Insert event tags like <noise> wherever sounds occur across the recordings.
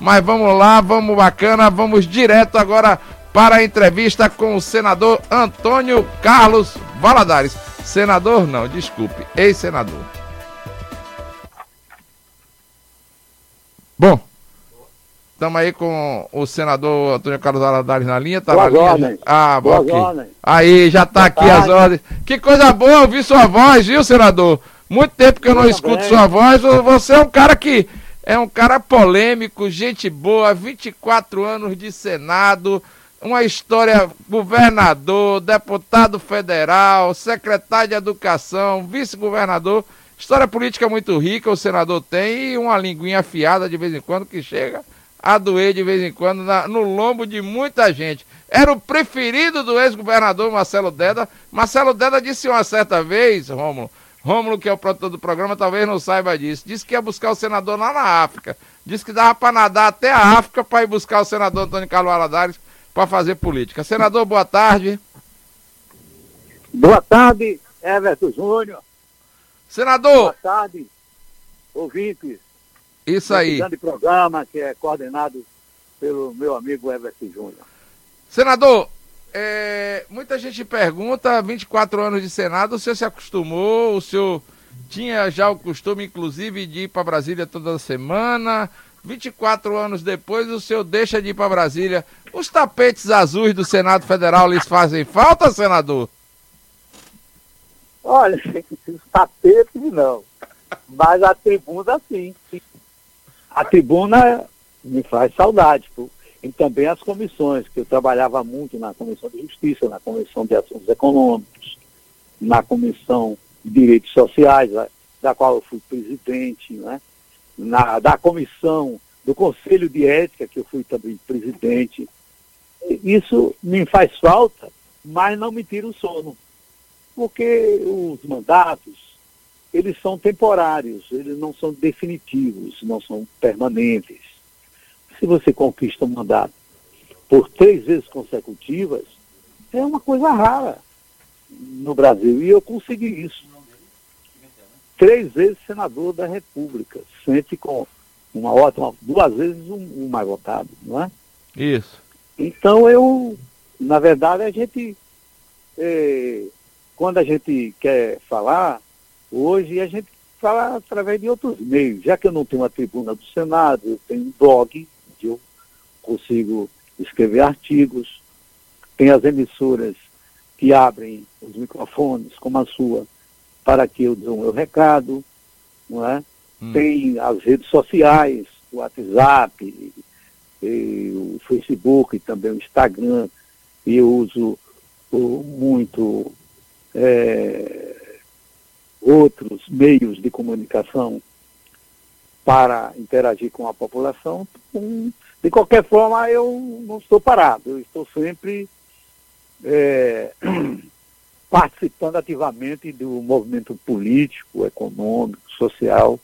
Mas vamos lá, vamos bacana, vamos direto agora para a entrevista com o senador Antônio Carlos Valadares. Senador, não, desculpe, ex-senador. Bom, estamos aí com o senador Antônio Carlos Valadares na linha, tá Boas na linha? ordens. Ah, Boas ordens. Aí, já tá Boa aqui as tarde. ordens. Que coisa boa ouvir sua voz, viu, senador? Muito tempo que eu não Tudo escuto bem. sua voz. Você é um cara que é um cara polêmico, gente boa, 24 anos de Senado, uma história governador, deputado federal, secretário de Educação, vice-governador. História política muito rica o senador tem e uma linguinha afiada de vez em quando que chega a doer de vez em quando na- no lombo de muita gente. Era o preferido do ex-governador Marcelo Deda. Marcelo Deda disse uma certa vez, Rômulo, Rômulo, que é o produtor do programa, talvez não saiba disso, disse que ia buscar o senador lá na África. Disse que dava para nadar até a África para ir buscar o senador Antônio Carlos Valadares para fazer política. Senador, boa tarde. Boa tarde, Everton Júnior. Senador, Boa tarde, ouvintes. isso aí. grande programa que é coordenado pelo meu amigo Everton Júnior. Senador, é, muita gente pergunta, 24 anos de Senado, o senhor se acostumou, o senhor tinha já o costume, inclusive, de ir para Brasília toda semana. 24 anos depois, o senhor deixa de ir para Brasília. Os tapetes azuis do Senado Federal lhes fazem falta, senador? Olha, <laughs> os tapetes não, mas a tribuna sim. A tribuna me faz saudade, pô. E também as comissões, que eu trabalhava muito na Comissão de Justiça, na Comissão de Assuntos Econômicos, na Comissão de Direitos Sociais, da- qual eu fui presidente, né? na, da Comissão do Conselho de Ética, que eu fui também presidente. Isso me faz falta, mas não me tira o sono porque os mandatos, eles são temporários, eles não são definitivos, não são permanentes. Se você conquista um mandato por três vezes consecutivas, é uma coisa rara no Brasil, e eu consegui isso. Três vezes senador da República, sempre com uma ótima, duas vezes um, um mais votado, não é? Isso. Então eu, na verdade, a gente, eh, quando a gente quer falar, hoje a gente fala através de outros meios. Já que eu não tenho uma tribuna do Senado, eu tenho um blog, eu consigo escrever artigos, tem as emissoras que abrem os microfones, como a sua, para que eu dê o meu recado, não é? Hum. Tem as redes sociais, o WhatsApp, o Facebook e também o Instagram, e eu uso muito eh, outros meios de comunicação para interagir com a população. De qualquer forma, eu não estou parado, eu estou sempre eh, <clears throat> participando ativamente do movimento político, econômico, social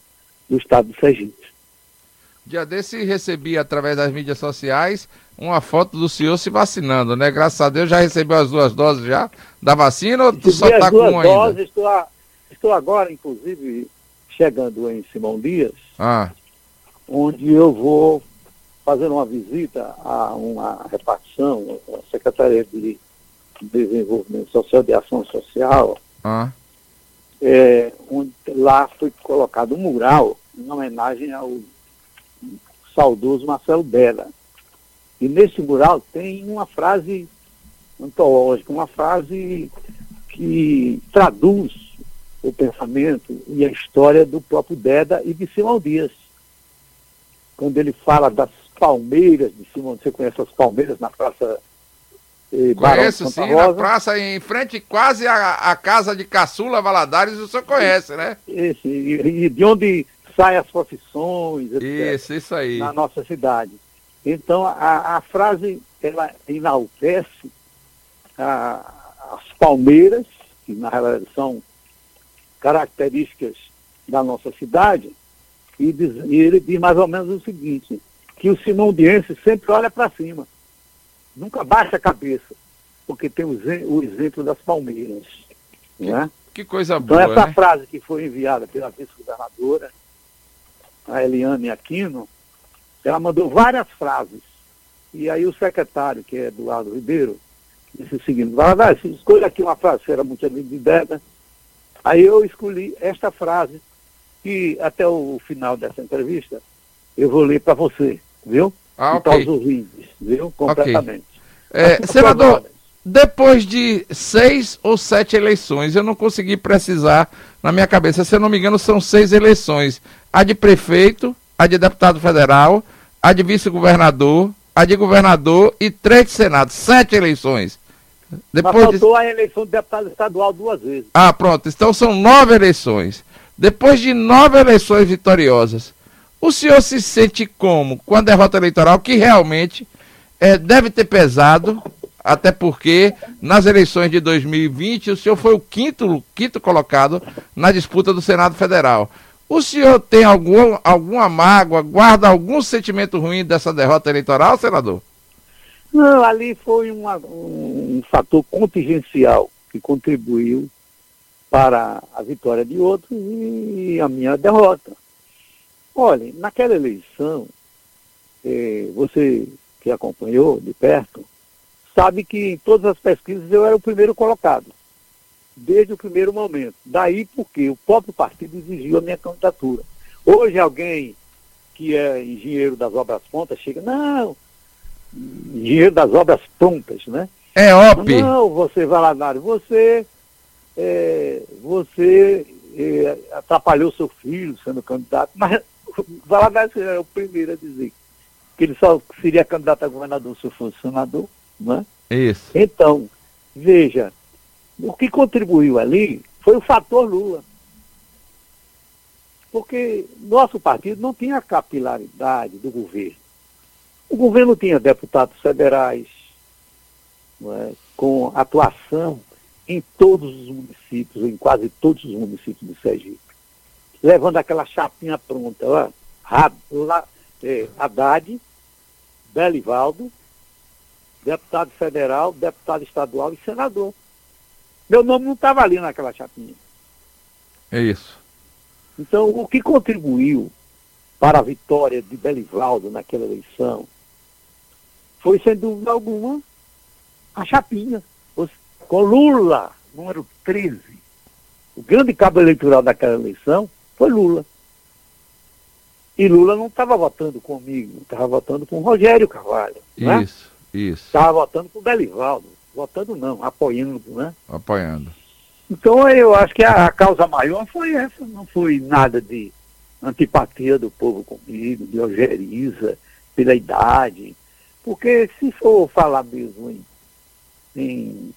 do Estado do Sergipe. Dia desse recebi através das mídias sociais uma foto do senhor se vacinando, né? Graças a Deus já recebeu as duas doses já da vacina ou tu só tá as com duas uma ainda? doses, estou, a- estou agora, inclusive, chegando em Simão Dias, Ah, onde eu vou fazer uma visita a uma repartição, a Secretaria de Desenvolvimento Social, de Ação Social, ah, é, onde lá foi colocado um mural em homenagem ao saudoso Marcelo Bela. E nesse mural tem uma frase antológica, uma frase que traduz o pensamento e a história do próprio Deda e de Simão Dias. Quando ele fala das palmeiras de Simão, você conhece as palmeiras na Praça eh, Barão de conheço sim, na Rosa? praça em frente quase à, à casa de Caçula Valadares, o senhor conhece, né? Esse, e, e de onde saem as profissões, etc. Isso, isso aí. na nossa cidade. Então, a, a frase, ela enaltece a- as palmeiras, que na realidade são características da nossa cidade, e, diz- e ele diz mais ou menos o seguinte, que o simondiense sempre olha para cima, nunca baixa a cabeça, porque tem o, o exemplo das palmeiras. Não é? Que coisa Então, boa, essa né? frase que foi enviada pela vice-governadora, a Eliane Aquino, ela mandou várias frases. E aí o secretário, que é Eduardo Ribeiro, disse o seguinte, Valadares, escolha aqui uma frase, era muito amigo de Débora. Aí eu escolhi esta frase, que até o final dessa entrevista, eu vou ler para você, viu? Ah, e para os ouvintes, viu? Completamente. Okay. É, senador, depois de seis ou sete eleições, eu não consegui precisar na minha cabeça, se eu não me engano, são seis eleições. A de prefeito, a de deputado federal, a de vice-governador, a de governador e três de senado. Sete eleições. Depois Mas faltou de... a eleição de deputado estadual duas vezes. Ah, pronto. Então são nove eleições. Depois de nove eleições vitoriosas, o senhor se sente como com a derrota eleitoral que realmente é, deve ter pesado até porque nas eleições de 2020 o senhor foi o quinto, quinto colocado na disputa do Senado Federal. O senhor tem algum, alguma mágoa, guarda algum sentimento ruim dessa derrota eleitoral, senador? Não, ali foi uma, um, fator contingencial que contribuiu para a vitória de outros e a minha derrota. Olha, naquela eleição, eh, você que acompanhou de perto, sabe que em todas as pesquisas eu era o primeiro colocado, desde o primeiro momento. Daí porque o próprio partido exigiu a minha candidatura. Hoje alguém que é engenheiro das obras prontas chega, não, engenheiro das obras prontas, né? É óbvio. Não, você, Valadares, você, é, você é, atrapalhou seu filho sendo candidato, mas <laughs> Valadares era o primeiro a dizer que ele só seria candidato a governador se fosse senador. Né? Isso. Então, veja, o que contribuiu ali foi o fator Lula. Porque nosso partido não tinha a capilaridade do governo. O governo tinha deputados federais, é, com atuação em todos os municípios, em quase todos os municípios do Sergipe, levando aquela chapinha pronta, ó, é, Haddad, Belivaldo, deputado federal, deputado estadual e senador. Meu nome não estava ali naquela chapinha. É isso. Então, o que contribuiu para a vitória de Belivaldo naquela eleição foi, sem dúvida alguma, a chapinha. Com Lula, número 13. O grande cabo eleitoral daquela eleição foi Lula. E Lula não estava votando comigo, estava votando com Rogério Carvalho. Né? Isso. Isso. Estava votando com o Belivaldo. Votando não, apoiando, né? Apoiando. Então eu acho que a, a causa maior foi essa, não foi nada de antipatia do povo comigo, de ojeriza, pela idade. Porque se for falar mesmo em, em,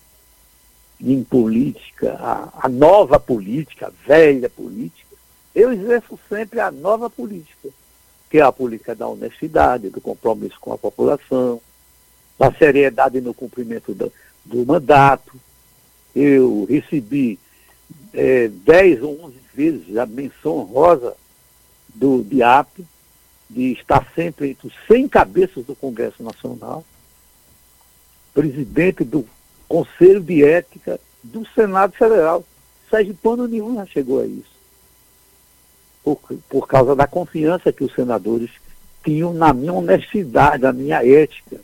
em política, a, a, nova política, a velha política, eu exerço sempre a nova política, que é a política da honestidade, do compromisso com a população, da seriedade no cumprimento do, do mandato. Eu recebi é, 10 ou 11 vezes a menção honrosa do DIAP, de estar sempre entre os 100 cabeças do Congresso Nacional, presidente do Conselho de Ética do Senado Federal. Sérgio Pano nenhum já chegou a isso. Por, por causa da confiança que os senadores tinham na minha honestidade, na minha ética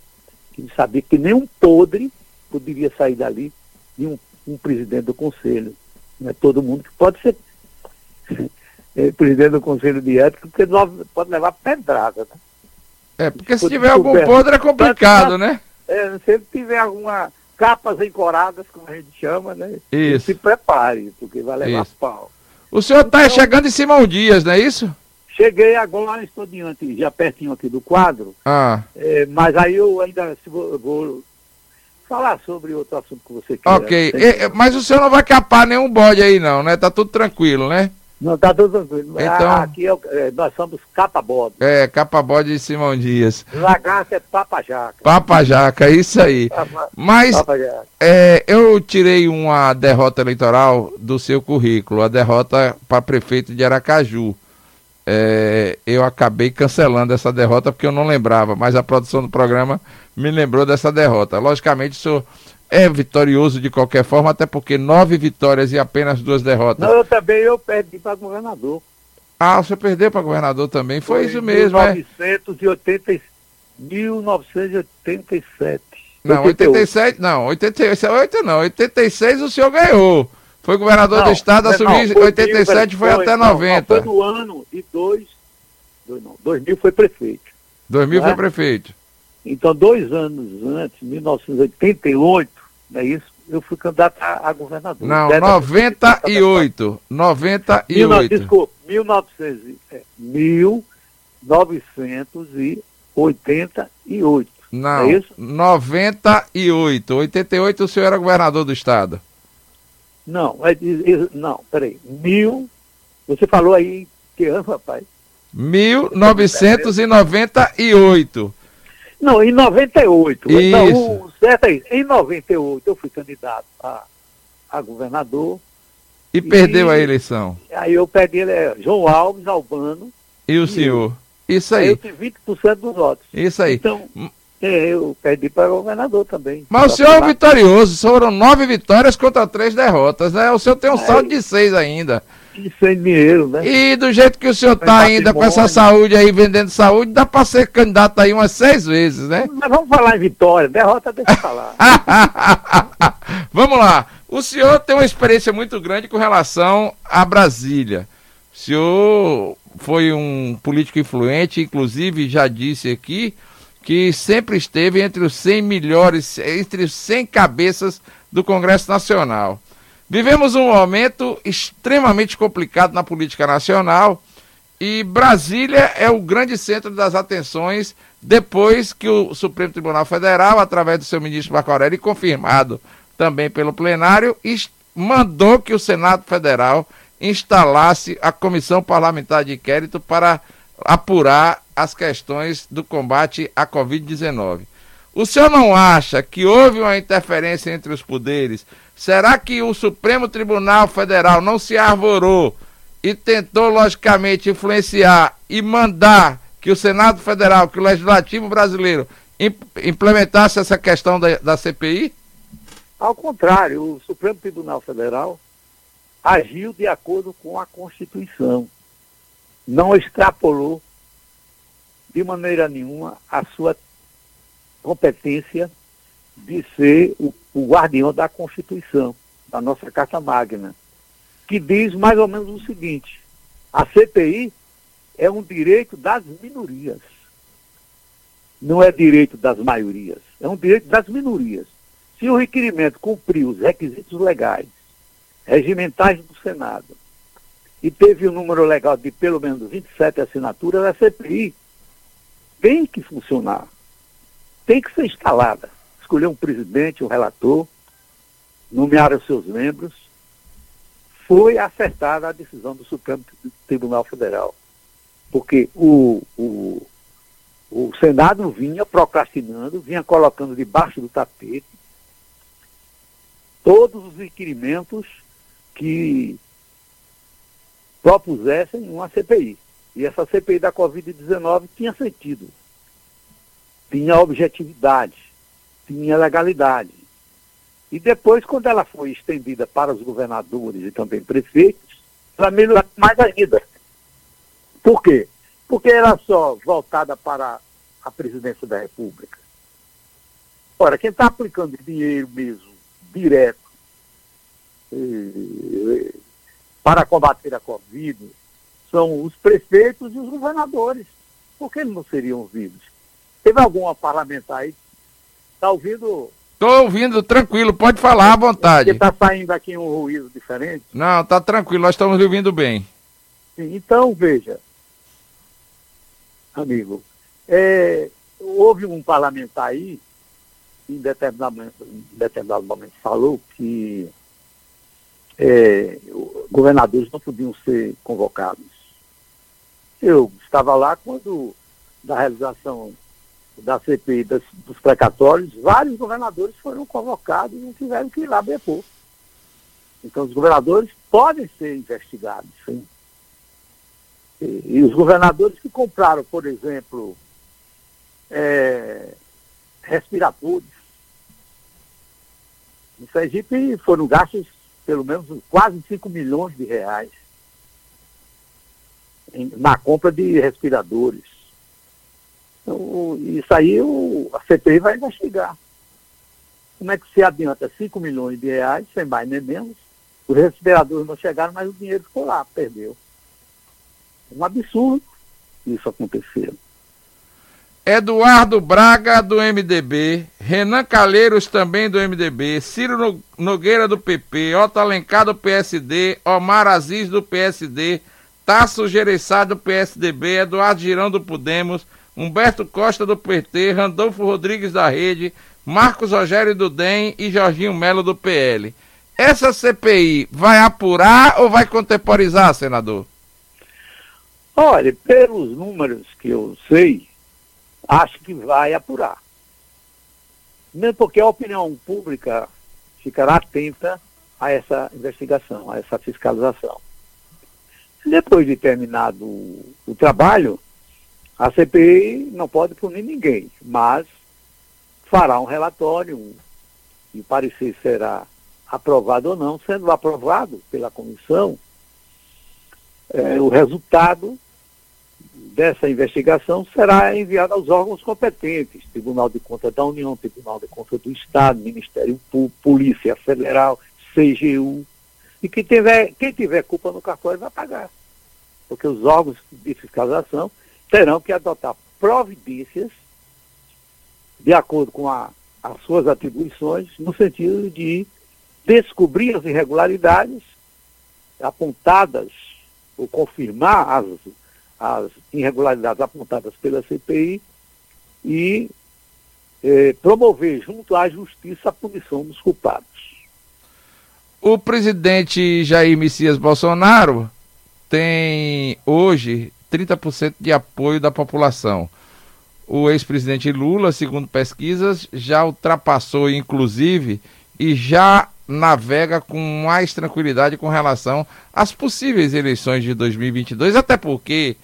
que sabia que nenhum podre poderia sair dali de um, um presidente do conselho. Não é todo mundo que pode ser é, presidente do conselho de ética, porque pode levar pedrada. Né? É, porque se, se tiver algum podre é complicado, né? É, se ele tiver alguma capas encoradas, como a gente chama, né? Isso. Se prepare, porque vai levar isso. pau. O senhor está então, chegando em Simão Dias, não é isso? Cheguei agora, estou diante, já pertinho aqui do quadro, ah. é, mas aí eu ainda vou, vou, falar sobre outro assunto que você quer. Ok, mas o senhor não vai capar nenhum bode aí não, né? Tá tudo tranquilo, né? Não, tá tudo tranquilo. Então, ah, aqui é, é, nós somos capa-bode. É, capa-bode de Simão Dias. Lagarto é papa-jaca. Papa-jaca, isso aí. Papa, Mas é, eu tirei uma derrota eleitoral do seu currículo, a derrota para prefeito de Aracaju é, eu acabei cancelando essa derrota porque eu não lembrava, mas a produção do programa me lembrou dessa derrota. Logicamente, o senhor é vitorioso de qualquer forma, até porque nove vitórias e apenas duas derrotas. Não, eu também eu perdi para governador. Ah, você perdeu para governador também, foi, foi isso mesmo, 1980, é? 1987. Não, 87, não, 88 não, 86 o senhor ganhou. Foi governador não, do estado, assumiu em 87 foi, foi até 90. Não, foi no ano e dois, dois não, 2000 foi prefeito. 2000 né? foi prefeito. Então, dois anos antes, 1988, não é isso? Eu fui candidato a, a governador. Não, 98. 98. Mil, desculpa, 1900, é, 1988. Não, é isso? 98. 88 o senhor era governador do estado. Não, é, não, peraí. Mil. Você falou aí que ano, rapaz? 1998. Não, em 98. Isso. Então, o certo é isso. Em 98 eu fui candidato a, a governador. E, e perdeu a eleição. Aí eu perdi é, João Alves, Albano. E o e senhor? Eu. Isso aí. aí. Eu tive 20% dos votos. Isso aí. Então, é, eu perdi para o governador também. Mas o senhor é vitorioso, foram nove vitórias contra três derrotas, né? O senhor tem um saldo de seis ainda. E sem dinheiro, né? E do jeito que o senhor está ainda com essa saúde aí, vendendo saúde, dá para ser candidato aí umas seis vezes, né? Mas vamos falar em vitória, derrota deixa eu falar. <laughs> vamos lá. O senhor tem uma experiência muito grande com relação a Brasília. O senhor foi um político influente, inclusive já disse aqui que sempre esteve entre os 100 melhores, entre os 100 cabeças do Congresso Nacional. Vivemos um momento extremamente complicado na política nacional e Brasília é o grande centro das atenções depois que o Supremo Tribunal Federal, através do seu ministro Marco Aurélio, confirmado também pelo plenário, mandou que o Senado Federal instalasse a Comissão Parlamentar de Inquérito para apurar as questões do combate à Covid-19. O senhor não acha que houve uma interferência entre os poderes? Será que o Supremo Tribunal Federal não se arvorou e tentou, logicamente, influenciar e mandar que o Senado Federal, que o Legislativo brasileiro implementasse essa questão da, da CPI? Ao contrário, o Supremo Tribunal Federal agiu de acordo com a Constituição. Não extrapolou de maneira nenhuma a sua competência de ser o, o guardião da Constituição, da nossa Carta Magna, que diz mais ou menos o seguinte: a CPI é um direito das minorias. Não é direito das maiorias, é um direito das minorias. Se o requerimento cumprir os requisitos legais, regimentais do Senado, e teve um número legal de pelo menos 27 assinaturas, a CPI tem que funcionar, tem que ser instalada. Escolher um presidente, um relator, nomear os seus membros. Foi acertada a decisão do Supremo Tribunal Federal. Porque o, o, o Senado vinha procrastinando, vinha colocando debaixo do tapete todos os requerimentos que propusessem uma CPI. E essa CPI da Covid-19 tinha sentido, tinha objetividade, tinha legalidade. E depois, quando ela foi estendida para os governadores e também prefeitos, ela melhorou mais ainda. Por quê? Porque era só voltada para a presidência da República. Ora, quem está aplicando dinheiro mesmo, direto, eh, para combater a Covid, são os prefeitos e os governadores. Por que eles não seriam ouvidos? Teve alguma parlamentar aí? Está ouvindo? Estou ouvindo, tranquilo, pode falar à vontade. está saindo aqui um ruído diferente? Não, está tranquilo, nós estamos ouvindo bem. Sim, então, veja, amigo, é, houve um parlamentar aí, em determinado, em determinado momento falou que é, governadores não podiam ser convocados. Eu estava lá quando, da realização da CPI das, dos precatórios, vários governadores foram convocados e não tiveram que ir lá depor. Então, os governadores podem ser investigados, sim. E, e os governadores que compraram, por exemplo, é, respiradores, no Sergipe foram gastos pelo menos quase 5 milhões de reais na compra de respiradores. Isso aí o, a CPI vai investigar. Como é que se adianta 5 milhões de reais, sem mais nem menos, os respiradores não chegaram, mas o dinheiro ficou lá, perdeu. Um absurdo isso acontecer. Eduardo Braga, do MDB, Renan Calheiros, também do MDB, Ciro Nogueira, do PP, Otto Alencar, do PSD, Omar Aziz, do PSD, Tasso Gereissá, do PSDB, Eduardo Girão, do Podemos, Humberto Costa, do PT, Randolfo Rodrigues, da Rede, Marcos Rogério, do DEM e Jorginho Melo, do PL. Essa CPI vai apurar ou vai contemporizar, senador? Olha, pelos números que eu sei, acho que vai apurar. Mesmo porque a opinião pública ficará atenta a essa investigação, a essa fiscalização. Depois de terminado o, trabalho, a CPI não pode punir ninguém, mas fará um relatório e o parecer será aprovado ou não, sendo aprovado pela comissão, é, o resultado dessa investigação será enviada aos órgãos competentes, Tribunal de Contas da União, Tribunal de Contas do Estado, Ministério Público, Polícia Federal, CGU. E quem tiver, quem tiver culpa no cartório vai pagar. Porque os órgãos de fiscalização terão que adotar providências de acordo com a, as suas atribuições, no sentido de descobrir as irregularidades apontadas ou confirmar as as irregularidades apontadas pela CPI e eh, promover junto à justiça a punição dos culpados. O presidente Jair Messias Bolsonaro tem hoje 30% de apoio da população. O ex-presidente Lula, segundo pesquisas, já ultrapassou, inclusive, e já navega com mais tranquilidade com relação às possíveis eleições de 2022, até porque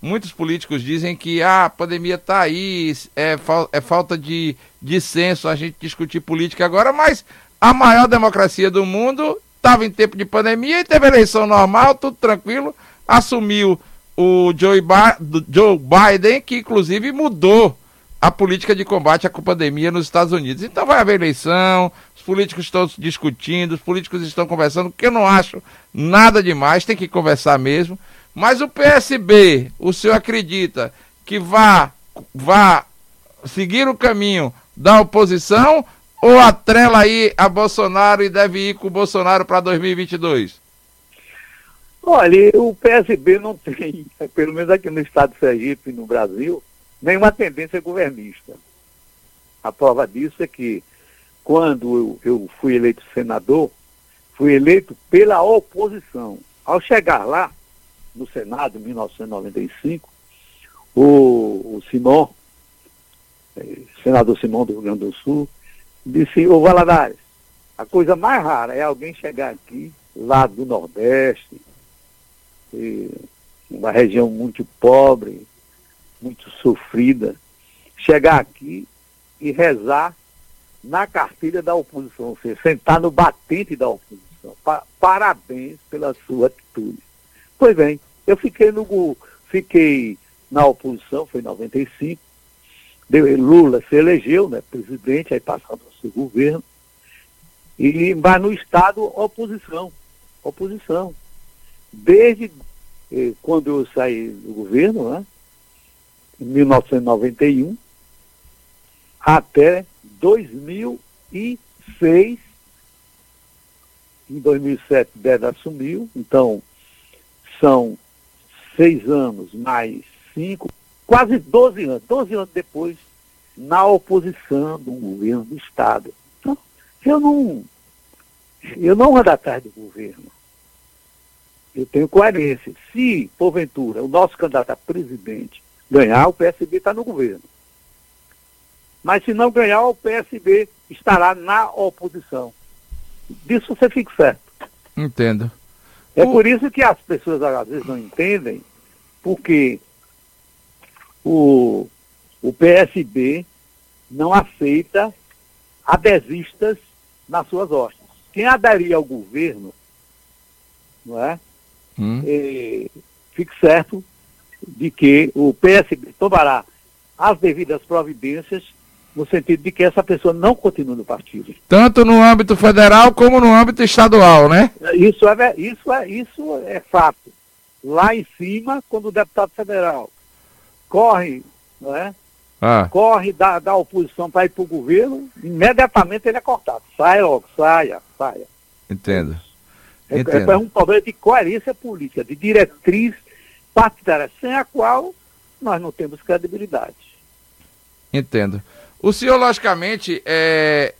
muitos políticos dizem que ah, a pandemia está aí, é, é falta de, de senso a gente discutir política agora, mas a maior democracia do mundo estava em tempo de pandemia e teve eleição normal, tudo tranquilo, assumiu o Joe, ba Joe Biden, que inclusive mudou a política de combate à pandemia nos Estados Unidos. Então vai haver eleição, os políticos estão discutindo, os políticos estão conversando, que eu não acho nada demais, tem que conversar mesmo. Mas o PSB, o senhor acredita que vá, vá seguir o caminho da oposição ou atrela aí a Bolsonaro e deve ir com o Bolsonaro para 2022? Olha, o PSB não tem, <laughs> pelo menos aqui no estado de Sergipe, no Brasil, nenhuma tendência governista. A prova disso é que quando eu, eu fui eleito senador, fui eleito pela oposição. Ao chegar lá, no Senado, em 1995, o, o Simão, eh, senador Simão do Rio Grande do Sul, disse, ô Valadares, a coisa mais rara é alguém chegar aqui, lá do Nordeste, uma região muito pobre, muito sofrida, chegar aqui e rezar na cartilha da oposição, ou seja, sentar no batente da oposição. Pa parabéns pela sua atitude. Pois bem, eu fiquei no fiquei na oposição, foi em 95. Lula se elegeu, né, presidente, aí passou o seu governo. E, mas no Estado, oposição. Oposição. Desde eh, quando eu saí do governo, né, em 1991, até 2006. Em 2007, Beda assumiu, então são seis anos mais cinco, quase 12 anos, 12 anos depois, na oposição do governo do Estado. Então, eu não, eu não ando atrás do governo. Eu tenho coerência. Se, porventura, o nosso candidato a presidente ganhar, o PSB está no governo. Mas se não ganhar, o PSB estará na oposição. Disso você fica certo. Entendo. É o... por isso que as pessoas às vezes não entendem, porque o, o PSB não aceita adesistas nas suas hostes. Quem aderir ao governo, não é? Hum. é fique certo de que o PSB tomará as devidas providências no sentido de que essa pessoa não continue no partido. Tanto no âmbito federal como no âmbito estadual, né? Isso é, isso é, isso é fato. Lá em cima, quando o deputado federal corre, não é? Ah. corre da, da oposição para ir para o governo, imediatamente ele é cortado. Sai logo, saia, saia. Entendo. É, é um problema de coerência política, de diretriz partidária, sem a qual nós não temos credibilidade. Entendo. O senhor, logicamente, é,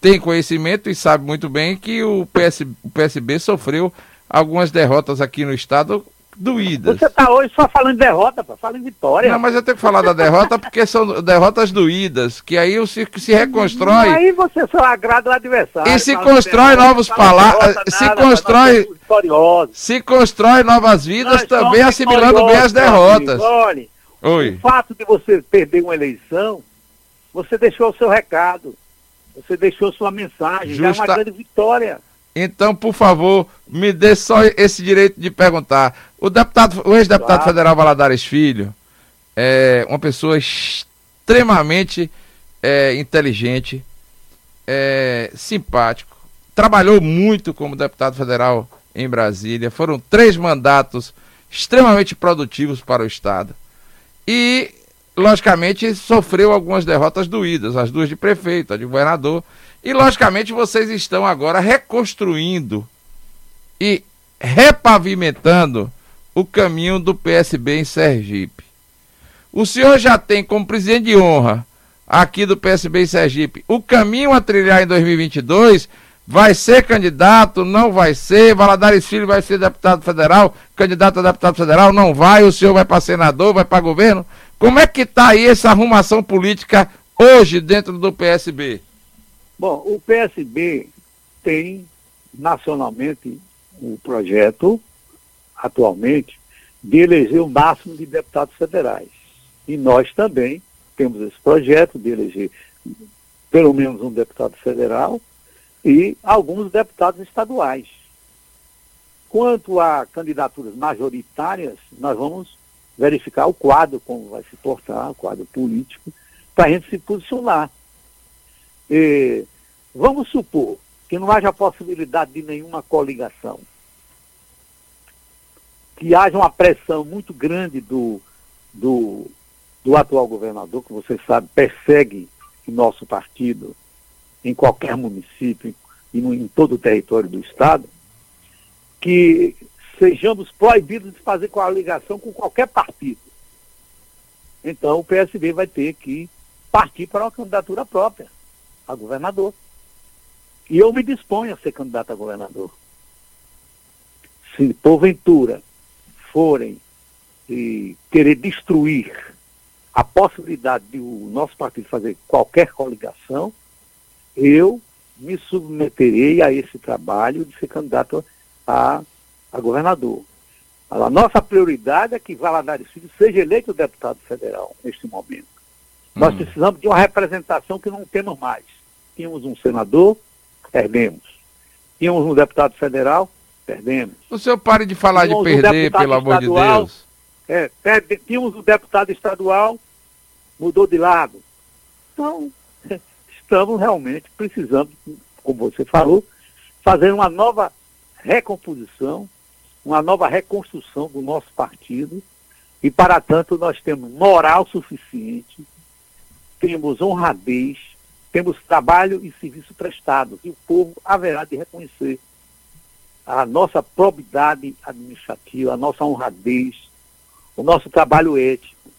tem conhecimento e sabe muito bem que o, PS, o PSB sofreu algumas derrotas aqui no estado doídas. Você está hoje só falando de derrota, pô. fala em vitória. Não, mas eu tenho que falar da derrota porque são derrotas doídas, que aí o circo se reconstrói. Aí você só agrada o adversário. E se constrói novos palavras, se constrói se constrói novas vidas também assimilando bem as derrotas. Olha, Oi. o fato de você perder uma eleição você deixou o seu recado, você deixou sua mensagem, Justa... já é uma grande vitória. Então, por favor, me dê só esse direito de perguntar. O deputado, o ex-deputado claro. federal Valadares Filho é uma pessoa extremamente é, inteligente, é, simpático, trabalhou muito como deputado federal em Brasília. Foram três mandatos extremamente produtivos para o Estado. E logicamente, sofreu algumas derrotas doídas, as duas de prefeito, a de governador. E, logicamente, vocês estão agora reconstruindo e repavimentando o caminho do PSB em Sergipe. O senhor já tem como presidente de honra aqui do PSB em Sergipe o caminho a trilhar em 2022 vai ser candidato, não vai ser, Valadares Filho vai ser deputado federal, candidato a deputado federal, não vai, o senhor vai para senador, vai para governo. Como é que está aí essa arrumação política hoje dentro do PSB? Bom, o PSB tem nacionalmente um projeto, atualmente, de eleger o máximo de deputados federais. E nós também temos esse projeto de eleger pelo menos um deputado federal e alguns deputados estaduais. Quanto a candidaturas majoritárias, nós vamos verificar o quadro, como vai se portar, o quadro político, para a gente se posicionar. E, vamos supor que não haja possibilidade de nenhuma coligação, que haja uma pressão muito grande do, do, do atual governador, que você sabe, persegue o nosso partido, em qualquer município e no, em todo o território do Estado, que sejamos proibidos de fazer ligação com qualquer partido. Então o PSB vai ter que partir para uma candidatura própria a governador. E eu me disponho a ser candidato a governador. Se porventura forem e querer destruir a possibilidade de o nosso partido fazer qualquer coligação, eu me submeterei a esse trabalho de ser candidato a, a governador. A nossa prioridade é que Valadares Filho seja eleito deputado federal neste momento. Hum. Nós precisamos de uma representação que não temos mais. Tínhamos um senador, perdemos. Tínhamos um deputado federal, perdemos. O senhor pare de falar tínhamos de perder, um pelo amor de Deus. É, perde, tínhamos um deputado estadual, mudou de lado. Então, <laughs> estamos realmente precisando, como você falou, fazer uma nova recomposição, uma nova reconstrução do nosso partido. E, para tanto, nós temos moral suficiente, temos honradez, temos trabalho e serviço prestado. E o povo haverá de reconhecer a nossa probidade administrativa, a nossa honradez, o nosso trabalho ético.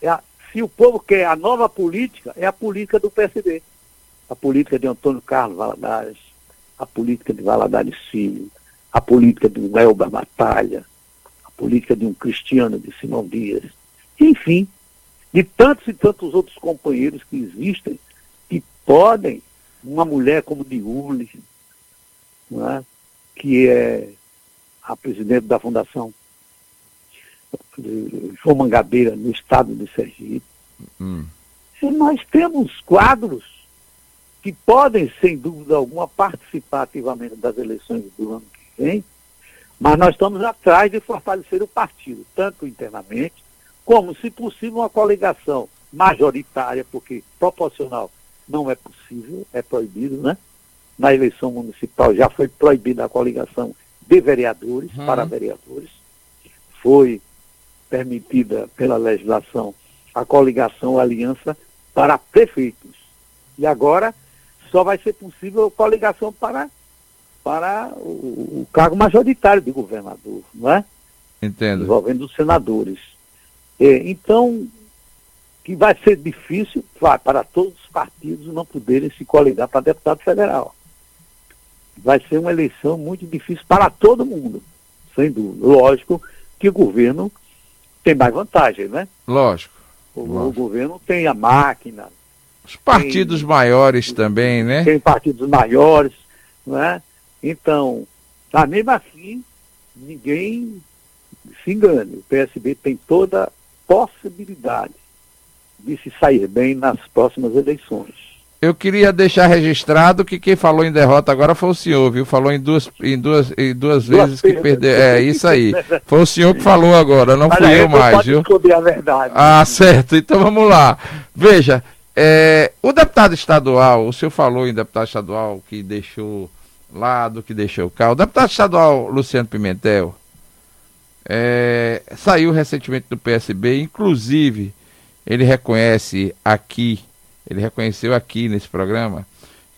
É a, se o povo quer a nova política, é a política do PSB a política de Antônio Carlos Valadares, a política de Valadares Filho, a política de Elba Batalha, a política de um Cristiano de Simão Dias, enfim, de tantos e tantos outros companheiros que existem podem, uma mulher como Diuli, é? que é a presidente da Fundação João Mangabeira no estado de Sergipe. Hum. E nós temos quadros que podem, sem dúvida alguma, participar ativamente das eleições do ano que vem, mas nós estamos atrás de fortalecer o partido, tanto internamente como, se possível, uma coligação majoritária, porque proporcional não é possível, é proibido, né? Na eleição municipal já foi proibida a coligação de vereadores uhum. para vereadores. Foi permitida pela legislação a coligação, a aliança para prefeitos. E agora só vai ser possível a coligação para, para o, o cargo majoritário de governador, não é? Entendo. Envolvendo os senadores. É, então, que vai ser difícil vai, para todos os partidos não poderem se coligar para deputado federal. Vai ser uma eleição muito difícil para todo mundo, sem dúvida. Lógico que o governo tem mais vantagem, né? Lógico. O, o governo tem a máquina. Os partidos tem, maiores também, né? Tem partidos maiores, né? Então, tá, mesmo assim, ninguém se engane. O PSB tem toda possibilidade de se sair bem nas próximas eleições. Eu queria deixar registrado que quem falou em derrota agora foi o senhor, viu? Falou em duas, em duas, em duas, duas vezes que perdeu. É, isso aí. <laughs> Foi o senhor que falou agora, não fui eu mais, viu? descobrir a verdade. Ah, certo. Então vamos lá. Veja, é, o deputado estadual, o senhor falou em deputado estadual que deixou lado, que deixou cá. O deputado estadual Luciano Pimentel é, saiu recentemente do PSB, inclusive ele reconhece aqui, ele reconheceu aqui nesse programa,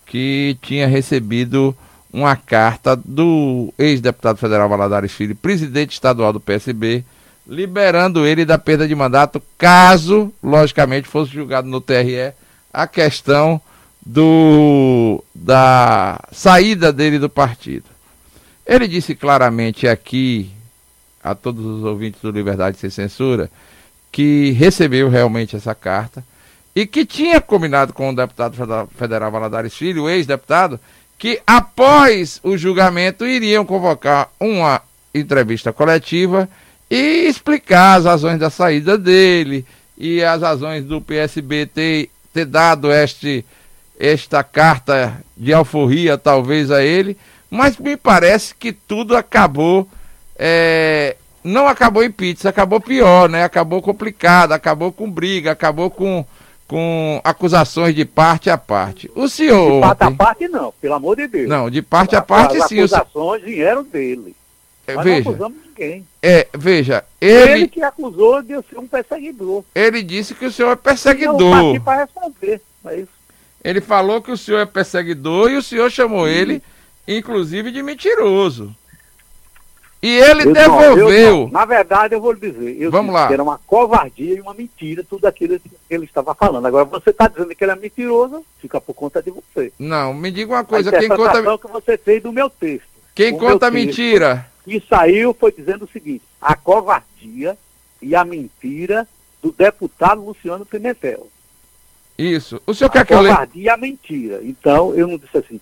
que tinha recebido uma carta do ex-deputado federal Valadares Filho, presidente estadual do PSB, liberando ele da perda de mandato, caso, logicamente, fosse julgado no TRE a questão do da saída dele do partido. Ele disse claramente aqui a todos os ouvintes do Liberdade Sem Censura que recebeu realmente essa carta e que tinha combinado com o deputado federal Valadares Filho, o ex-deputado, que após o julgamento iriam convocar uma entrevista coletiva e explicar as razões da saída dele e as razões do PSB ter, ter dado este, esta carta de alforria, talvez, a ele, mas me parece que tudo acabou é, não acabou em pizza, acabou pior, né? Acabou complicado, acabou com briga, acabou com, com acusações de parte a parte. O senhor. De parte a parte, não, pelo amor de Deus. Não, de parte a parte, As sim. As acusações vieram dele. É, Mas veja, não acusamos ninguém. É, veja, ele... ele que acusou de eu ser um perseguidor. Ele disse que o senhor é perseguidor. Eu para responder, é isso. Ele falou que o senhor é perseguidor e o senhor chamou ele, inclusive, de mentiroso. E ele eu devolveu. Não, na verdade, eu vou lhe dizer. Eu Vamos lá. era uma covardia e uma mentira tudo aquilo que ele estava falando. Agora, você está dizendo que ele é mentiroso, fica por conta de você. Não, me diga uma coisa. A quem conta. que você fez do meu texto. Quem conta mentira? E saiu foi dizendo o seguinte: a covardia e a mentira do deputado Luciano Pimentel. Isso. O senhor a quer que eu leia? A covardia e a mentira. Então, eu não disse assim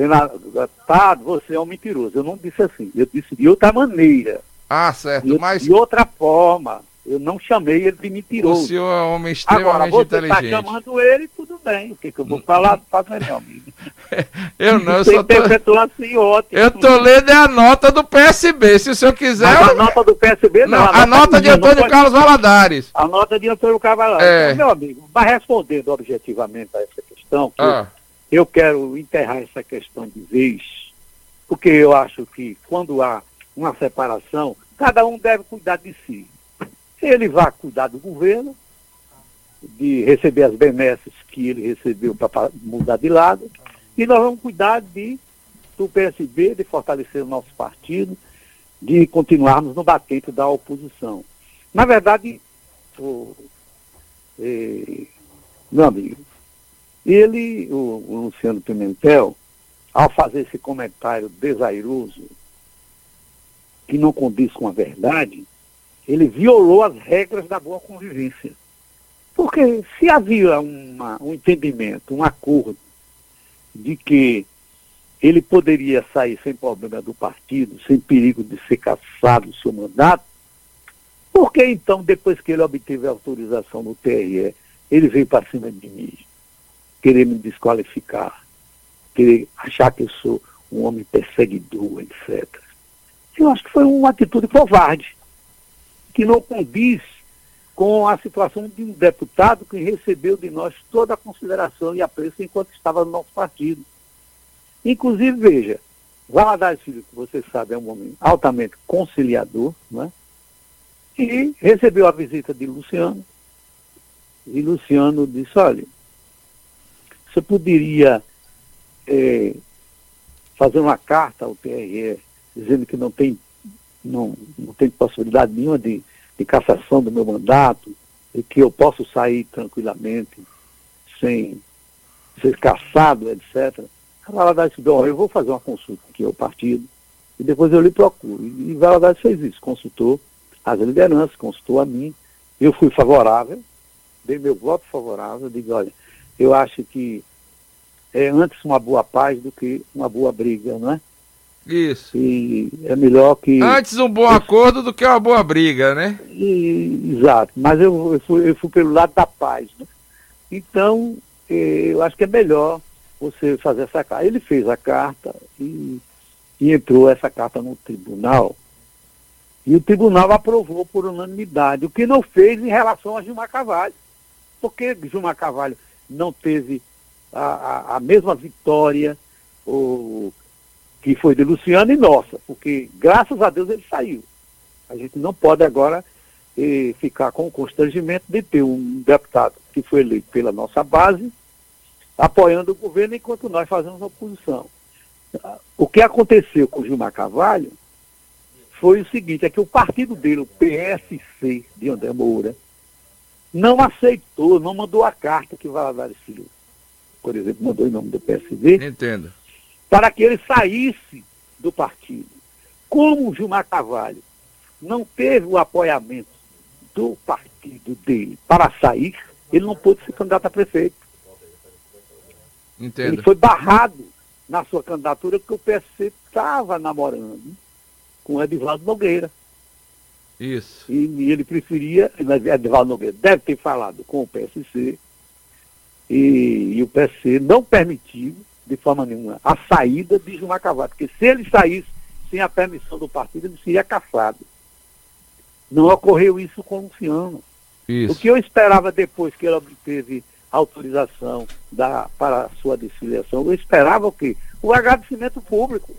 Senador, você é um mentiroso. Eu não disse assim. Eu disse de outra maneira. Ah, certo. De, mas... de outra forma. Eu não chamei ele de mentiroso. O senhor é um homem extremamente Agora, você tá inteligente. está chamando ele, tudo bem. O que, que eu vou falar? Faça meu amigo. <laughs> eu não, eu só tô... assim, ótimo. Eu tô lendo a nota do PSB. Se o senhor quiser. Mas a nota do PSB não. não a, nota, a nota de Antônio Carlos Valadares. A nota de Antônio Carlos Valadares. É. Então, meu amigo, vai respondendo objetivamente a essa questão. Que ah. Eu quero enterrar essa questão de vez, porque eu acho que quando há uma separação, cada um deve cuidar de si. Ele vai cuidar do governo, de receber as benesses que ele recebeu para mudar de lado, e nós vamos cuidar de, do PSB, de fortalecer o nosso partido, de continuarmos no batente da oposição. Na verdade, o, eh, meu amigo, ele, o, o Luciano Pimentel, ao fazer esse comentário desairoso, que não condiz com a verdade, ele violou as regras da boa convivência. Porque se havia uma, um entendimento, um acordo de que ele poderia sair sem problema do partido, sem perigo de ser cassado do seu mandato, por que então, depois que ele obteve a autorização no TRE, ele veio para cima de mim? Querer me desqualificar, querer achar que eu sou um homem perseguidor, etc. Eu acho que foi uma atitude covarde, que não condiz com a situação de um deputado que recebeu de nós toda a consideração e apreço enquanto estava no nosso partido. Inclusive, veja, Valadares Filho, que você sabe, é um homem altamente conciliador, né? e recebeu a visita de Luciano, e Luciano disse, olha, você poderia é, fazer uma carta ao TRE dizendo que não tem, não, não tem possibilidade nenhuma de de cassação do meu mandato, e que eu posso sair tranquilamente, sem ser caçado, etc. Valadares disse, eu vou fazer uma consulta aqui ao partido, e depois eu lhe procuro. E, e Valadares fez isso, consultou as lideranças, consultou a mim, eu fui favorável, dei meu voto favorável, digo, olha, eu acho que é antes uma boa paz do que uma boa briga, não é? Isso. E é melhor que. Antes um bom acordo do que uma boa briga, né? E, exato. Mas eu, eu, fui, eu fui pelo lado da paz. Né? Então, eh, eu acho que é melhor você fazer essa carta. Ele fez a carta e, e entrou essa carta no tribunal. E o tribunal aprovou por unanimidade, o que não fez em relação a Gilmar Carvalho. Porque Gilmar Carvalho não teve a, a, a mesma vitória, ou que foi de Luciano e nossa, porque graças a Deus ele saiu. A gente não pode agora eh, ficar com o constrangimento de ter um deputado que foi eleito pela nossa base, apoiando o governo enquanto nós fazemos oposição. O que aconteceu com o Gilmar Carvalho foi o seguinte, é que o partido dele, o PSC de André Moura, não aceitou, não mandou a carta que Valadares Filho, por exemplo, mandou em nome do PSD. Entendo para que ele saísse do partido. Como o Gilmar Carvalho não teve o apoiamento do partido dele para sair, ele não pôde ser candidato a prefeito. Entendo. Ele foi barrado na sua candidatura porque o PSC estava namorando com o Edivaldo Nogueira. Isso. E, e ele preferia, Edivaldo Nogueira deve ter falado com o PSC, e, e o PSC não permitiu de forma nenhuma, a saída de Gilmar Carvalho, porque se ele saísse sem a permissão do partido, ele seria caçado. Não ocorreu isso com o Luciano. Isso. O que eu esperava depois que ele obteve autorização da, para a sua desfiliação, eu esperava o quê? O agradecimento público.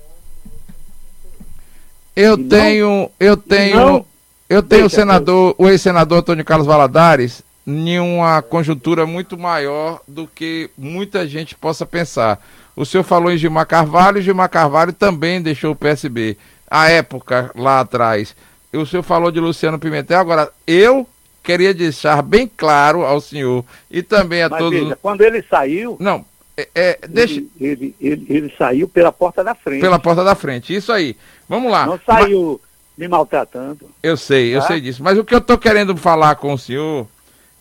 Eu e tenho, não, eu tenho, não, eu tenho o senador, o ex-senador Antônio Carlos Valadares em uma conjuntura muito maior do que muita gente possa pensar. O senhor falou em Gilmar Carvalho, e Gilmar Carvalho também deixou o PSB. A época, lá atrás. O senhor falou de Luciano Pimentel. Agora, eu queria deixar bem claro ao senhor e também a Mas todos. Veja, quando ele saiu. Não, é, é, deixa... Ele, ele, ele, ele, saiu pela porta da frente. Pela porta da frente, isso aí. Vamos lá. Não saiu Mas... me maltratando. Eu sei, tá? eu sei disso. Mas o que eu estou querendo falar com o senhor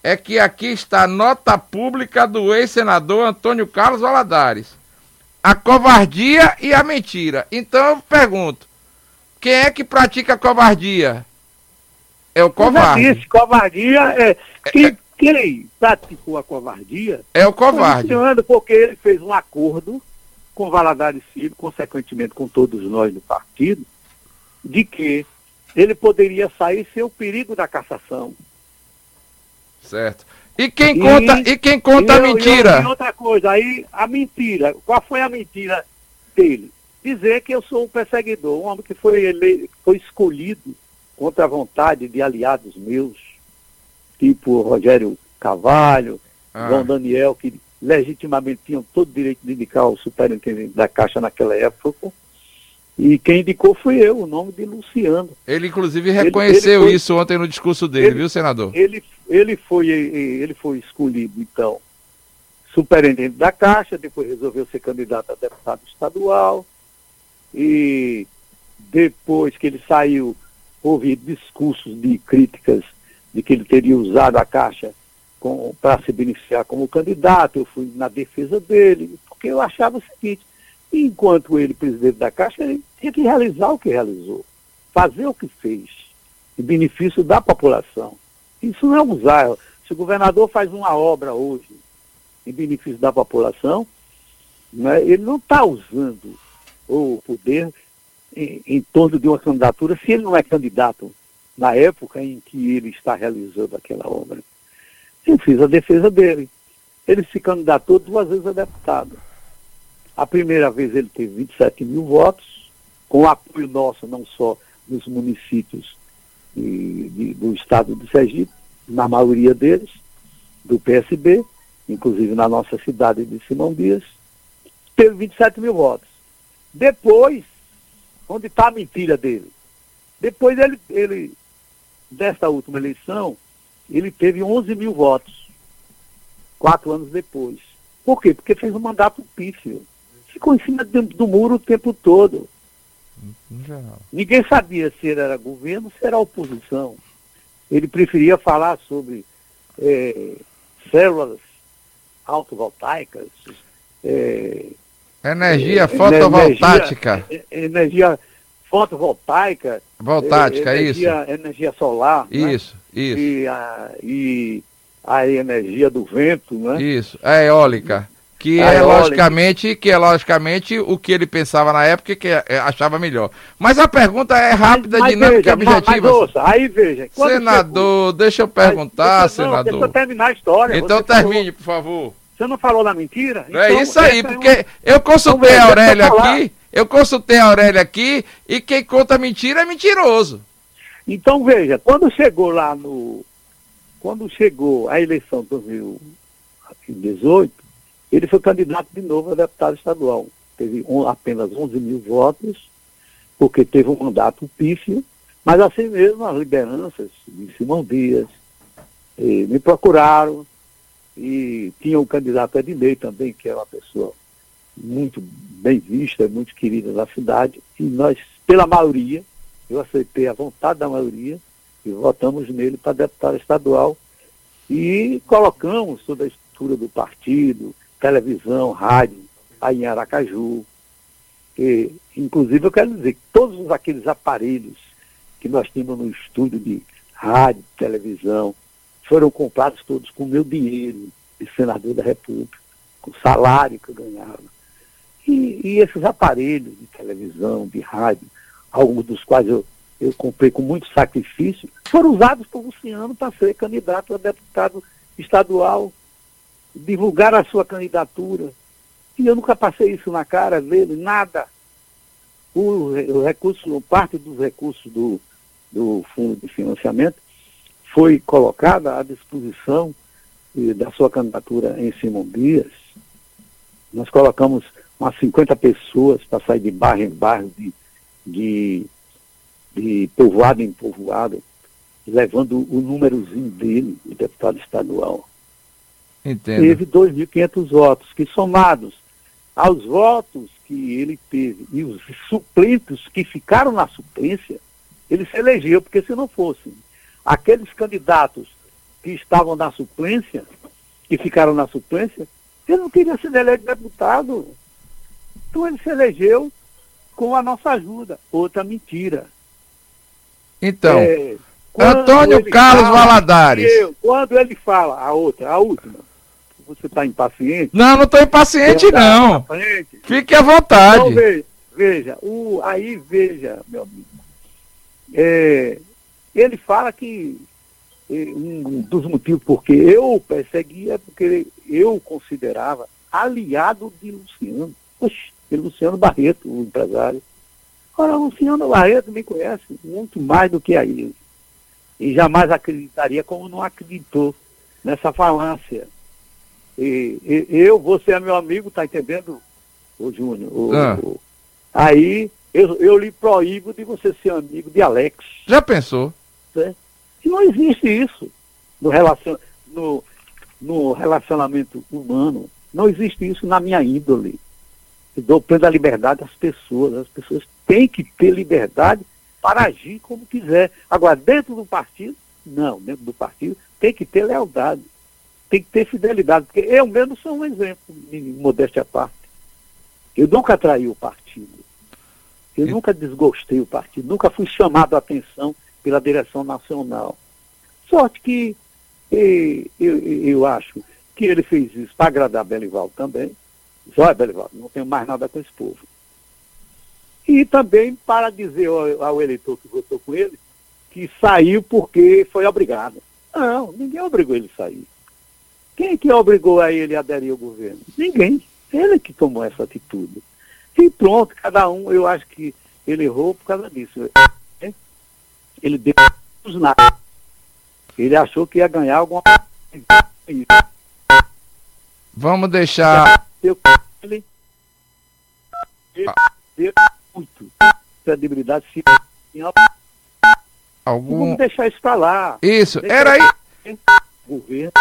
é que aqui está a nota pública do ex-senador Antônio Carlos Valadares a covardia e a mentira. Então eu pergunto: quem é que pratica a covardia? É o covarde. Disse, covardia é. Quem, é, quem praticou a covardia é o covarde. porque ele fez um acordo com Valadares Filho, consequentemente com todos nós do partido, de que ele poderia sair sem o perigo da cassação. Certo. E quem conta, e, e quem conta e a mentira? E outra coisa, aí a mentira. Qual foi a mentira dele? Dizer que eu sou um perseguidor, um homem que foi, ele, foi escolhido contra a vontade de aliados meus, tipo Rogério Cavalho, ah. João Daniel, que legitimamente tinham todo o direito de indicar o superintendente da Caixa naquela época, e quem indicou fui eu, o nome de Luciano. Ele, inclusive, reconheceu ele, ele foi, isso ontem no discurso dele, ele, viu, senador? Ele, ele, foi, ele foi escolhido, então, superintendente da Caixa, depois resolveu ser candidato a deputado estadual, e depois que ele saiu, houve discursos de críticas de que ele teria usado a Caixa para se beneficiar como candidato, eu fui na defesa dele, porque eu achava o seguinte, enquanto ele, presidente da Caixa, ele tinha que realizar o que realizou, fazer o que fez, em benefício da população. Isso não é usar. Se o governador faz uma obra hoje em benefício da população, né, ele não está usando o poder em, em torno de uma candidatura se ele não é candidato na época em que ele está realizando aquela obra. Eu fiz a defesa dele. Ele se candidatou duas vezes a deputado. A primeira vez ele teve 27 mil votos, com apoio nosso, não só nos municípios de, de, do estado de Sergipe, na maioria deles, do PSB, inclusive na nossa cidade de Simão Dias, teve 27 mil votos. Depois, onde está a mentira dele? Depois ele, ele, desta última eleição, ele teve 11 mil votos, quatro anos depois. Por quê? Porque fez um mandato pífio. Ficou em cima do, do muro o tempo todo. Ninguém sabia se ele era governo ou se era oposição. Ele preferia falar sobre é, células autovoltaicas, é, energia fotovoltaica. Energia, energia fotovoltaica. Voltática, é, energia, isso. Energia solar. Isso, né? isso. E a, e a energia do vento, né? Isso, a eólica. Que é logicamente, que é logicamente o que ele pensava na época que é, achava melhor. Mas a pergunta é rápida, mas, mas dinâmica e objetiva. Mas, ouça, aí veja. Senador, deixa eu perguntar, mas, senador. Não, deixa eu terminar a história. Então termine, por favor. Você não falou na mentira? É então, é isso aí, porque é um... eu consultei então, a Aurélia aqui, eu consultei a Aurélia aqui, e quem conta mentira é mentiroso. Então veja, quando chegou lá no. Quando chegou a eleição de 2018, ele foi candidato de novo a deputado estadual. Teve um, apenas 11 mil votos, porque teve um mandato pífio, mas assim mesmo as lideranças de Simão Dias eh, me procuraram e tinha o um candidato Ednei também, que era uma pessoa muito bem vista, muito querida da cidade, e nós, pela maioria, eu aceitei a vontade da maioria e votamos nele para deputado estadual e colocamos toda a estrutura do partido, televisão, rádio, aí em Aracaju. E, inclusive, eu quero dizer que todos aqueles aparelhos que nós tínhamos no estúdio de rádio, televisão, foram comprados todos com meu dinheiro de senador da República, com o salário que eu ganhava. E, e, esses aparelhos de televisão, de rádio, alguns dos quais eu, eu comprei com muito sacrifício, foram usados por Luciano para ser candidato a deputado estadual divulgar a sua candidatura. E eu nunca passei isso na cara dele, nada. O, o recurso, parte dos recursos do, do fundo de financiamento foi colocada à disposição eh, da sua candidatura em Simão Dias. Nós colocamos umas 50 pessoas para sair de bairro em bairro, de, de, de povoado em povoado, levando o númerozinho dele, o deputado estadual. Entendo. teve 2.500 votos, que somados aos votos que ele teve e os suplentes que ficaram na suplência, ele se elegeu, porque se não fossem aqueles candidatos que estavam na suplência, que ficaram na suplência, ele não teria sido eleito deputado. Então ele se elegeu com a nossa ajuda. Outra mentira. Então, é, Antônio Carlos fala, Valadares. Eu, quando ele fala, a outra, a última, você está impaciente? Não, não estou impaciente, não. Fique à vontade. Então, veja, veja o, aí veja, meu amigo. É, ele fala que é, um dos motivos porque eu perseguia é porque eu considerava aliado de Luciano. Oxe, Luciano Barreto, o empresário. Ora, Luciano Barreto me conhece muito mais do que a ele. E jamais acreditaria como não acreditou nessa falácia e, e, eu, você é meu amigo, tá entendendo, o Júnior? O, ah. o, aí eu, eu lhe proíbo de você ser amigo de Alex. Já pensou? Né? E não existe isso no, relacion, no, no relacionamento humano. Não existe isso na minha índole. Eu dou plena liberdade às pessoas. As pessoas têm que ter liberdade para agir como quiser. Agora, dentro do partido, não. Dentro do partido tem que ter lealdade tem que ter fidelidade, porque eu mesmo sou um exemplo, de modéstia à parte. Eu nunca traí o partido. Eu e... nunca desgostei o partido, nunca fui chamado a atenção pela direção nacional. Sorte que e, eu, eu acho que ele fez isso para agradar Belival também. Olha, Belival, não tenho mais nada com esse povo. E também para dizer ao, ao eleitor que votou com ele, que saiu porque foi obrigado. Não, ninguém obrigou ele a sair. Quem que obrigou a ele a aderir ao governo? Ninguém. Ele que tomou essa atitude. E pronto, cada um, eu acho que ele errou por causa disso. Ele deu nada. Ele achou que ia ganhar alguma coisa. Vamos deixar. Ele, ele deu muito credibilidade se algum. Vamos deixar isso para lá. Isso, Deixa era aí. Governo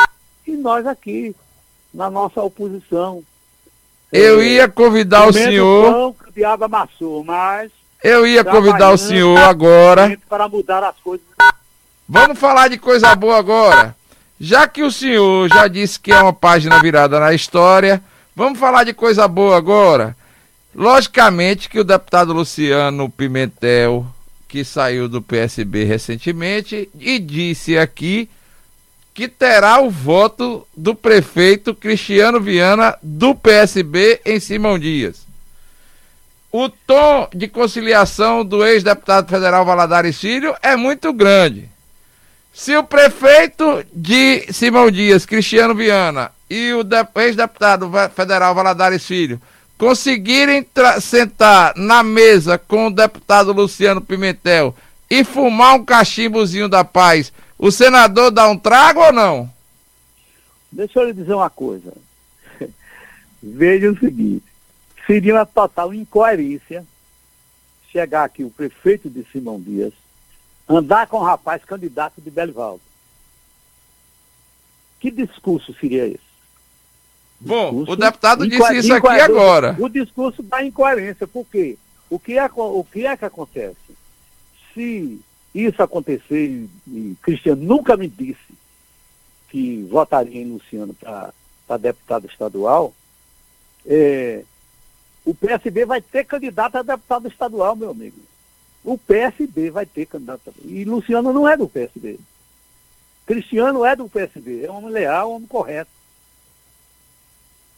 e nós aqui, na nossa oposição. Eu É, ia convidar o senhor. pão que o diabo amassou, mas Eu ia convidar o senhor agora. para mudar as coisas. Vamos falar de coisa boa agora. Já que o senhor já disse que é uma página virada na história, vamos falar de coisa boa agora. Logicamente que o deputado Luciano Pimentel, que saiu do PSB recentemente, e disse aqui que terá o voto do prefeito Cristiano Viana do PSB em Simão Dias. O tom de conciliação do ex-deputado federal Valadares Filho é muito grande. Se o prefeito de Simão Dias, Cristiano Viana, e o de- ex-deputado federal Valadares Filho conseguirem sentar na mesa com o deputado Luciano Pimentel e fumar um cachimbozinho da paz, o senador dá um trago ou não? Deixa eu lhe dizer uma coisa. <laughs> Veja o seguinte, seria uma total incoerência chegar aqui o prefeito de Simão Dias, andar com o rapaz candidato de Belivaldo. Que discurso seria esse? Bom, Discurso o deputado disse isso aqui agora. O discurso da incoerência, por quê? O que é, o que, é que acontece? Se isso acontecer, e, Cristiano nunca me disse que votaria em Luciano para deputado estadual, é, o PSB vai ter candidato a deputado estadual, meu amigo. O PSB vai ter candidato. E Luciano não é do PSB. Cristiano é do PSB. É um homem leal, um homem correto.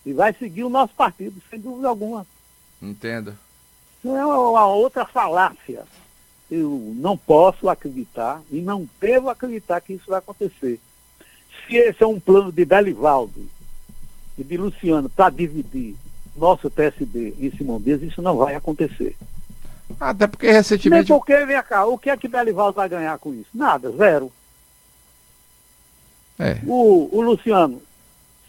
E vai seguir o nosso partido, sem dúvida alguma. Entendo. Não é uma, uma outra falácia. Eu não posso acreditar e não devo acreditar que isso vai acontecer. Se esse é um plano de Belivaldo e de Luciano para dividir nosso PSB em Simão Dias, isso não vai acontecer. Até porque Nem recentemente. porque, vem cá, o que é que Belivaldo vai ganhar com isso? Nada, zero. É. O, o Luciano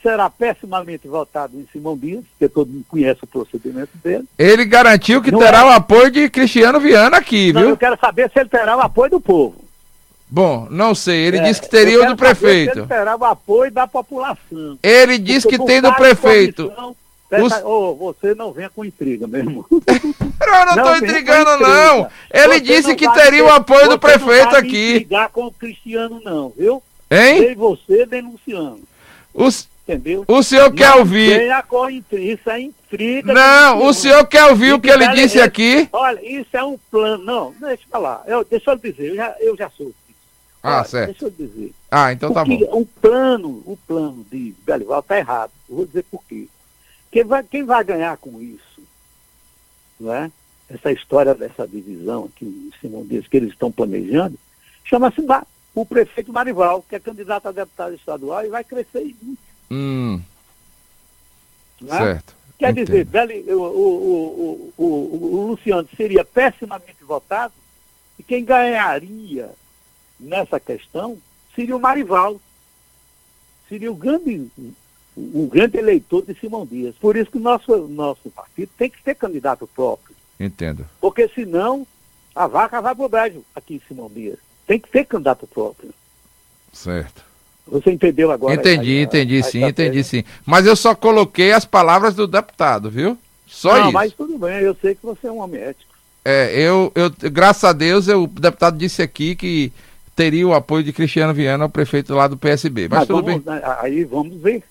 será pessimamente votado em Simão Dias, porque todo mundo conhece o procedimento dele. Ele garantiu que Não terá é- o apoio de Cristiano Viana aqui, Não, viu? eu quero saber se ele terá o apoio do povo. Bom, não sei. Ele É, disse que teria o do prefeito. Ele terá o apoio da população. Ele disse que tem do prefeito. comissão, Os- ô, você não venha com intriga mesmo. <laughs> Eu não, Não venha intrigando, não. Ele Você disse não que teria o ter- apoio do você não prefeito vai aqui. com o Cristiano, não, viu? Hein? Nem você, nem Luciano. O, Entendeu? o senhor quer não ouvir. com intriga. Isso é intriga. Não, o senhor quer ouvir o que ele disse é- aqui? Olha, isso é um plano. Não, deixa eu falar. Eu, deixa eu dizer, eu já, eu já disso. Ah, Olha, certo. Deixa eu dizer. Ah, então tá bom. Porque o plano, o plano de Belival está errado. Eu vou dizer por quê. Quem vai, quem vai ganhar com isso, não é? essa história dessa divisão aqui em Simão Dias que eles estão planejando, chama-se Ma- o prefeito Marival, que é candidato a deputado estadual e vai crescer muito. Hum, Não é? certo. Quer Entendo. dizer, Beli- o, o, o, o, o Luciano seria pessimamente votado e quem ganharia nessa questão seria o Marival. Seria o grande, o grande eleitor de Simão Dias. Por isso que o nosso, nosso partido tem que ter candidato próprio. Entendo. Porque senão a vaca vai pro brejo aqui em Simão Dias. Tem que ter candidato próprio. Certo. Você entendeu agora? entendi, a- entendi a sim, estratégia? entendi sim. Mas eu só coloquei as palavras do deputado, viu? Só Não, isso. mas tudo bem, eu sei que você é um homem ético. É, eu, eu, graças a Deus, eu- o deputado disse aqui que teria o apoio de Cristiano Viana, o prefeito lá do PSB. Mas, Mas tudo vamos, bem, aí vamos ver.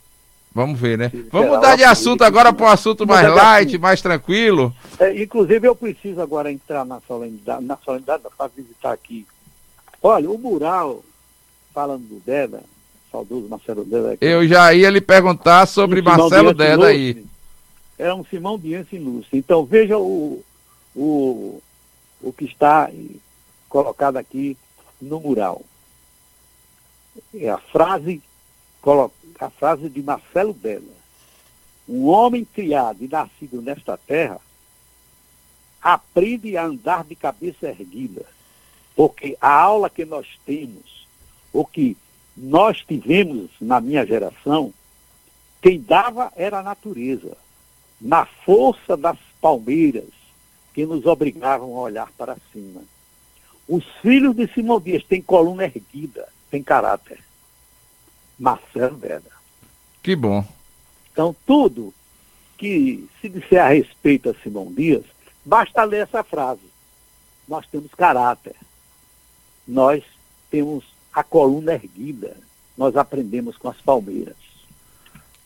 vamos ver, né? Se Vamos mudar de assunto agora para um assunto mais light, assunto. mais tranquilo. É, inclusive, eu preciso agora entrar na solenidade, na solenidade para visitar aqui. Olha, o mural, falando do Deda, saudoso Marcelo Deda. aqui, Eu já ia lhe perguntar sobre um Marcelo Deda Ilustre, aí. É um Simão Dias Ilustre. Então, veja o, o, o que está colocado aqui no mural. É a frase, a frase de Marcelo Bella. Um homem criado e nascido nesta terra aprende a andar de cabeça erguida, porque a aula que nós temos, o que nós tivemos na minha geração, quem dava era a natureza, na força das palmeiras que nos obrigavam a olhar para cima. Os filhos de Simão Dias têm coluna erguida, têm caráter. Marcelo Vera. Que bom. Então, tudo que se disser a respeito a Simão Dias, basta ler essa frase. Nós temos caráter. Nós temos a coluna erguida. Nós aprendemos com as palmeiras.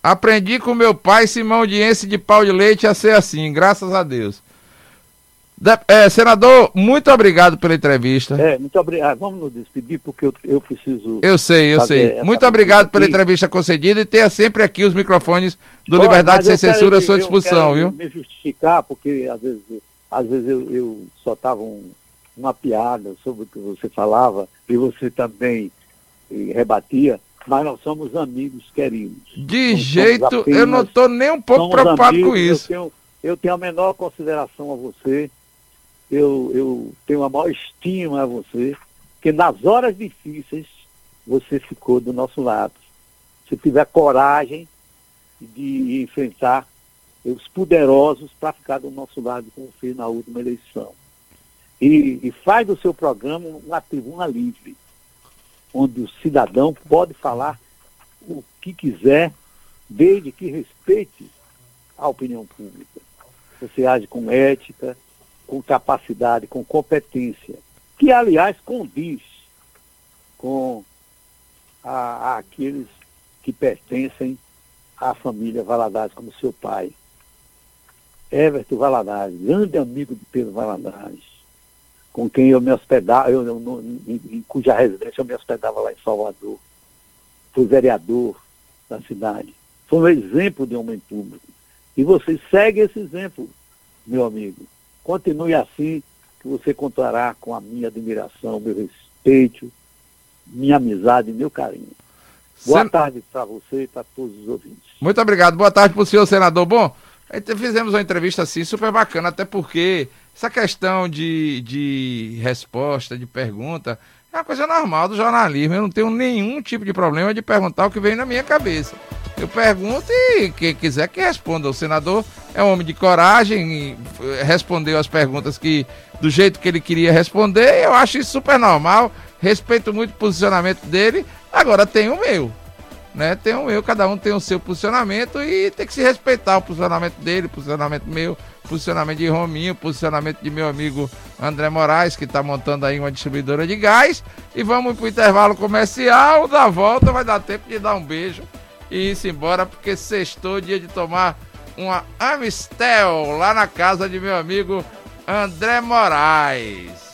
Aprendi com meu pai, Simão Diense de Pau de Leite, a ser assim, graças a Deus. De, é, senador, muito obrigado pela entrevista. É, muito obrigado. Ah, vamos nos despedir, porque eu, eu preciso. Eu sei, eu sei. Muito obrigado pela entrevista concedida e tenha sempre aqui os microfones do Liberdade Sem Censura à sua disposição, viu? me justificar, porque às vezes, às vezes eu, eu só estava um, uma piada sobre o que você falava e você também e, rebatia mas nós somos amigos queridos. De jeito, apenas, eu não estou nem um pouco preocupado amigos, com isso. Eu tenho, eu tenho a menor consideração a você eu, eu tenho a maior estima a você, que nas horas difíceis você ficou do nosso lado. Se tiver coragem de enfrentar os poderosos para ficar do nosso lado, como fez na última eleição. E, e faz do seu programa uma tribuna livre, onde o cidadão pode falar o que quiser, desde que respeite a opinião pública. Você age com ética, com capacidade, com competência, que aliás condiz com a, a aqueles que pertencem à família Valadares, como seu pai. Everton Valadares, grande amigo de Pedro Valadares, com quem eu me hospedava, eu, eu, em, em, cuja residência eu me hospedava lá em Salvador. Fui vereador da cidade. Foi um exemplo de homem público. E você segue esse exemplo, meu amigo. Continue assim, que você contará com a minha admiração, meu respeito, minha amizade e meu carinho. Boa Sen... tarde para você e para todos os ouvintes. Muito obrigado. Boa tarde para o senhor, senador. Bom, fizemos uma entrevista assim super bacana, até porque essa questão de, de resposta, de pergunta, é uma coisa normal do jornalismo. Eu não tenho nenhum tipo de problema de perguntar o que vem na minha cabeça. Eu pergunto e quem quiser que responda. O senador é um homem de coragem eh, respondeu as perguntas que do jeito que ele queria responder. Eu acho isso super normal. Respeito muito o posicionamento dele. Agora tem o meu. Né? Tem o meu, cada um tem o seu posicionamento e tem que se respeitar o posicionamento dele, o posicionamento meu, o posicionamento de Rominho, o posicionamento de meu amigo André Moraes, que está montando aí uma distribuidora de gás. E vamos para o intervalo comercial. Da volta vai dar tempo de dar um beijo e ir-se embora, porque sextou dia de tomar uma Amistel lá na casa de meu amigo André Moraes.